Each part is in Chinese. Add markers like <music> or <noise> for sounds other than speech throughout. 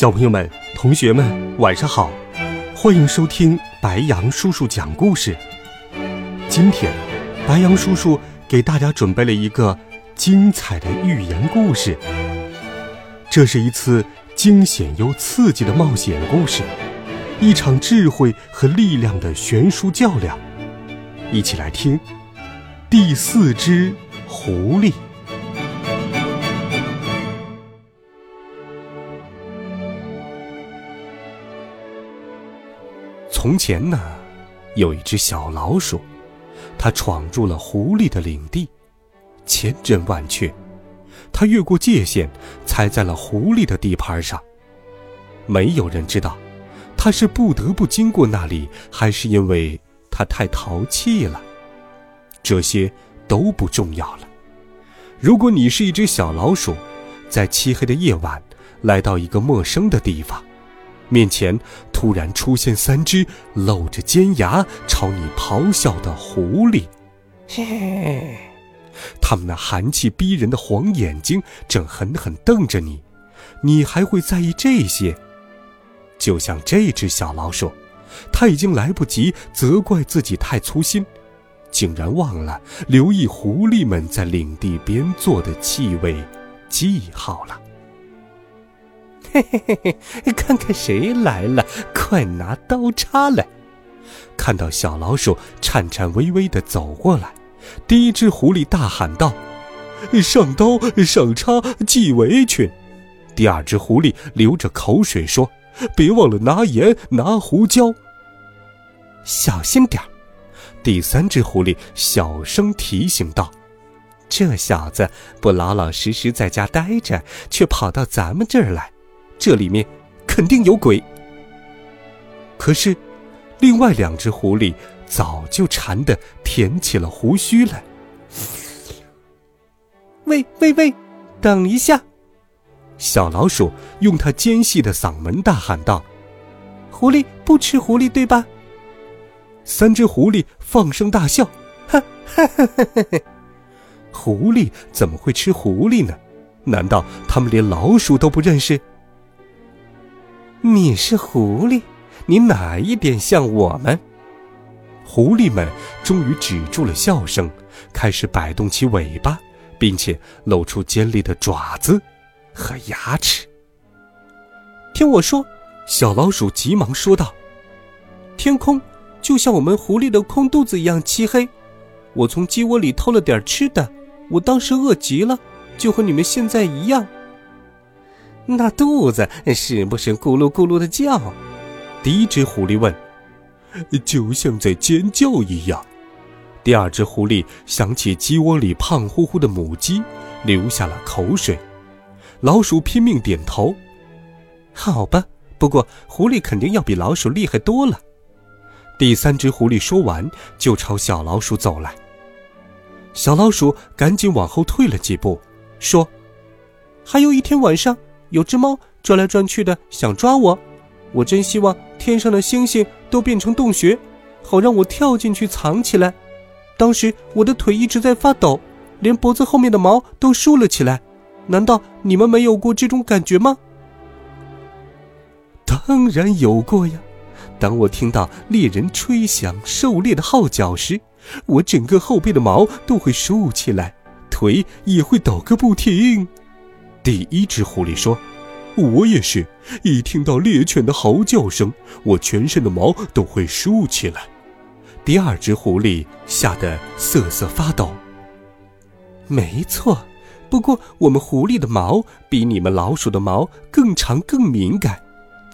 小朋友们、同学们，晚上好！欢迎收听白羊叔叔讲故事。今天，白羊叔叔给大家准备了一个精彩的寓言故事。这是一次惊险又刺激的冒险故事，一场智慧和力量的悬殊较量。一起来听第四只狐狸。从前呢，有一只小老鼠，它闯入了狐狸的领地，千真万确，它越过界限，踩在了狐狸的地盘上。没有人知道，它是不得不经过那里，还是因为它太淘气了。这些都不重要了。如果你是一只小老鼠，在漆黑的夜晚来到一个陌生的地方。面前突然出现三只露着尖牙朝你咆哮的狐狸，嘿嘿，他们那寒气逼人的黄眼睛正狠狠瞪着你，你还会在意这些？就像这只小老鼠，它已经来不及责怪自己太粗心，竟然忘了留意狐狸们在领地边做的气味记号了。嘿嘿嘿嘿，看看谁来了！快拿刀叉来！看到小老鼠颤颤巍巍的走过来，第一只狐狸大喊道：“上刀，上叉，系围裙！”第二只狐狸流着口水说：“别忘了拿盐，拿胡椒。”小心点儿！第三只狐狸小声提醒道：“这小子不老老实实在家待着，却跑到咱们这儿来。”这里面肯定有鬼。可是，另外两只狐狸早就馋得舔起了胡须来。喂喂喂，等一下！小老鼠用它尖细的嗓门大喊道：“狐狸不吃狐狸，对吧？”三只狐狸放声大笑：“哈哈哈哈哈！狐狸怎么会吃狐狸呢？难道他们连老鼠都不认识？”你是狐狸，你哪一点像我们？狐狸们终于止住了笑声，开始摆动起尾巴，并且露出尖利的爪子和牙齿。听我说，小老鼠急忙说道：“天空就像我们狐狸的空肚子一样漆黑。我从鸡窝里偷了点吃的，我当时饿极了，就和你们现在一样。”那肚子是不是咕噜咕噜的叫？第一只狐狸问。就像在尖叫一样。第二只狐狸想起鸡窝里胖乎乎的母鸡，流下了口水。老鼠拼命点头。好吧，不过狐狸肯定要比老鼠厉害多了。第三只狐狸说完，就朝小老鼠走来。小老鼠赶紧往后退了几步，说：“还有一天晚上。”有只猫转来转去的，想抓我。我真希望天上的星星都变成洞穴，好让我跳进去藏起来。当时我的腿一直在发抖，连脖子后面的毛都竖了起来。难道你们没有过这种感觉吗？当然有过呀！当我听到猎人吹响狩猎的号角时，我整个后背的毛都会竖起来，腿也会抖个不停。第一只狐狸说：“我也是一听到猎犬的嚎叫声，我全身的毛都会竖起来。”第二只狐狸吓得瑟瑟发抖。没错，不过我们狐狸的毛比你们老鼠的毛更长、更敏感。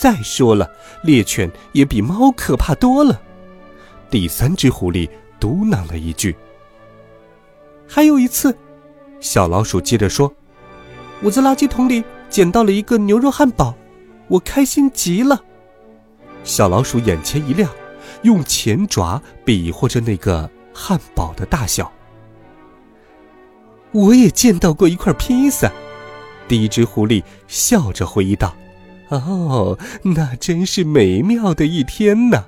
再说了，猎犬也比猫可怕多了。第三只狐狸嘟囔了一句：“还有一次。”小老鼠接着说。我在垃圾桶里捡到了一个牛肉汉堡，我开心极了。小老鼠眼前一亮，用前爪比划着那个汉堡的大小。我也见到过一块披萨。第一只狐狸笑着回忆道：“哦，那真是美妙的一天呢。”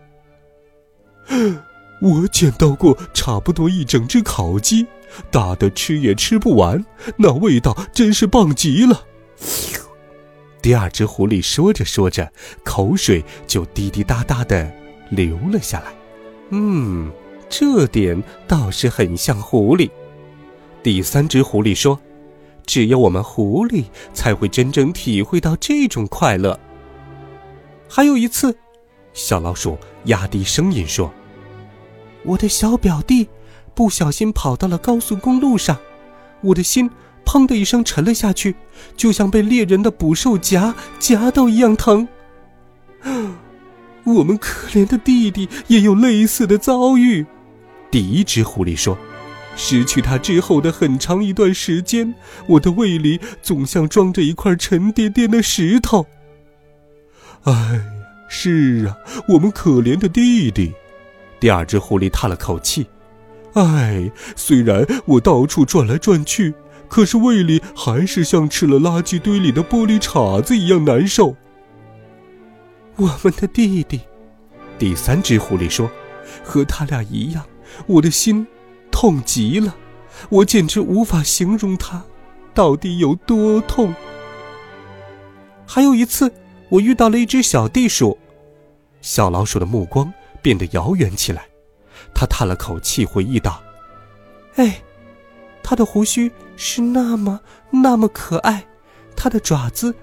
<gasps> 我捡到过差不多一整只烤鸡，大的吃也吃不完，那味道真是棒极了。第二只狐狸说着说着，口水就滴滴答答的流了下来。嗯，这点倒是很像狐狸。第三只狐狸说：“只有我们狐狸才会真正体会到这种快乐。”还有一次，小老鼠压低声音说。我的小表弟不小心跑到了高速公路上，我的心砰的一声沉了下去，就像被猎人的捕兽夹夹到一样疼。<gasps> 我们可怜的弟弟也有类似的遭遇。第一只狐狸说：“失去他之后的很长一段时间，我的胃里总像装着一块沉甸甸的石头。”哎，是啊，我们可怜的弟弟。第二只狐狸叹了口气：“唉，虽然我到处转来转去，可是胃里还是像吃了垃圾堆里的玻璃碴子一样难受。”我们的弟弟，第三只狐狸说：“和他俩一样，我的心痛极了，我简直无法形容它到底有多痛。”还有一次，我遇到了一只小地鼠，小老鼠的目光。变得遥远起来，他叹了口气，回忆道：“哎，他的胡须是那么那么可爱，他的爪子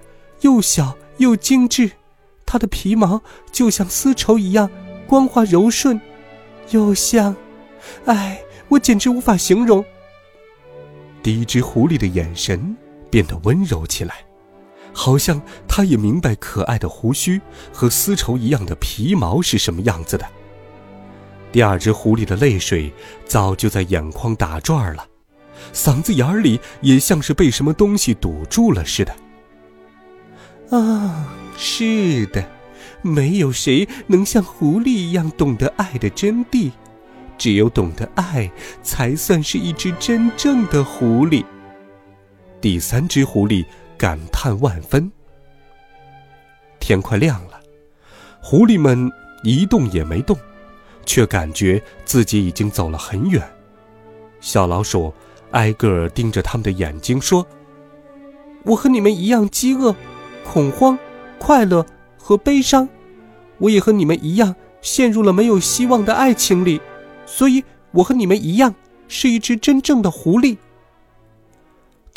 又小又精致，他的皮毛就像丝绸一样光滑柔顺，又像……哎，我简直无法形容。”第一只狐狸的眼神变得温柔起来，好像他也明白可爱的胡须和丝绸一样的皮毛是什么样子的。第二只狐狸的泪水早就在眼眶打转了，嗓子眼里也像是被什么东西堵住了似的。啊，是的，没有谁能像狐狸一样懂得爱的真谛，只有懂得爱，才算是一只真正的狐狸。第三只狐狸感叹万分。天快亮了，狐狸们一动也没动。却感觉自己已经走了很远，小老鼠挨个盯着他们的眼睛说：“我和你们一样饥饿、恐慌、快乐和悲伤，我也和你们一样陷入了没有希望的爱情里，所以我和你们一样是一只真正的狐狸。”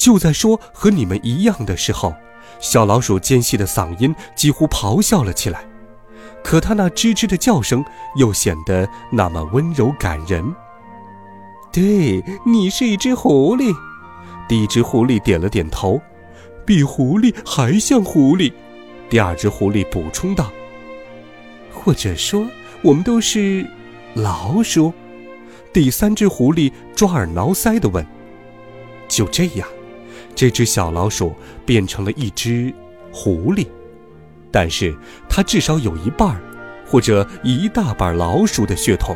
就在说和你们一样的时候，小老鼠尖细的嗓音几乎咆哮了起来。可它那吱吱的叫声又显得那么温柔感人。对你是一只狐狸，第一只狐狸点了点头，比狐狸还像狐狸。第二只狐狸补充道：“或者说，我们都是老鼠。”第三只狐狸抓耳挠腮地问：“就这样，这只小老鼠变成了一只狐狸。”但是它至少有一半儿，或者一大半老鼠的血统。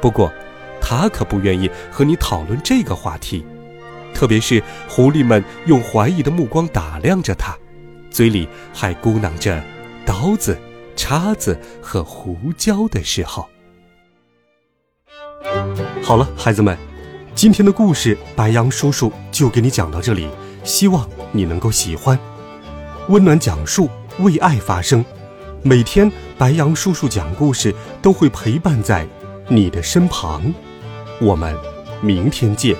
不过，它可不愿意和你讨论这个话题，特别是狐狸们用怀疑的目光打量着它，嘴里还咕囔着刀子、叉子和胡椒的时候。好了，孩子们，今天的故事白羊叔叔就给你讲到这里，希望你能够喜欢，温暖讲述。为爱发声，每天白羊叔叔讲故事都会陪伴在你的身旁。我们明天见，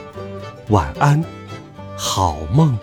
晚安，好梦。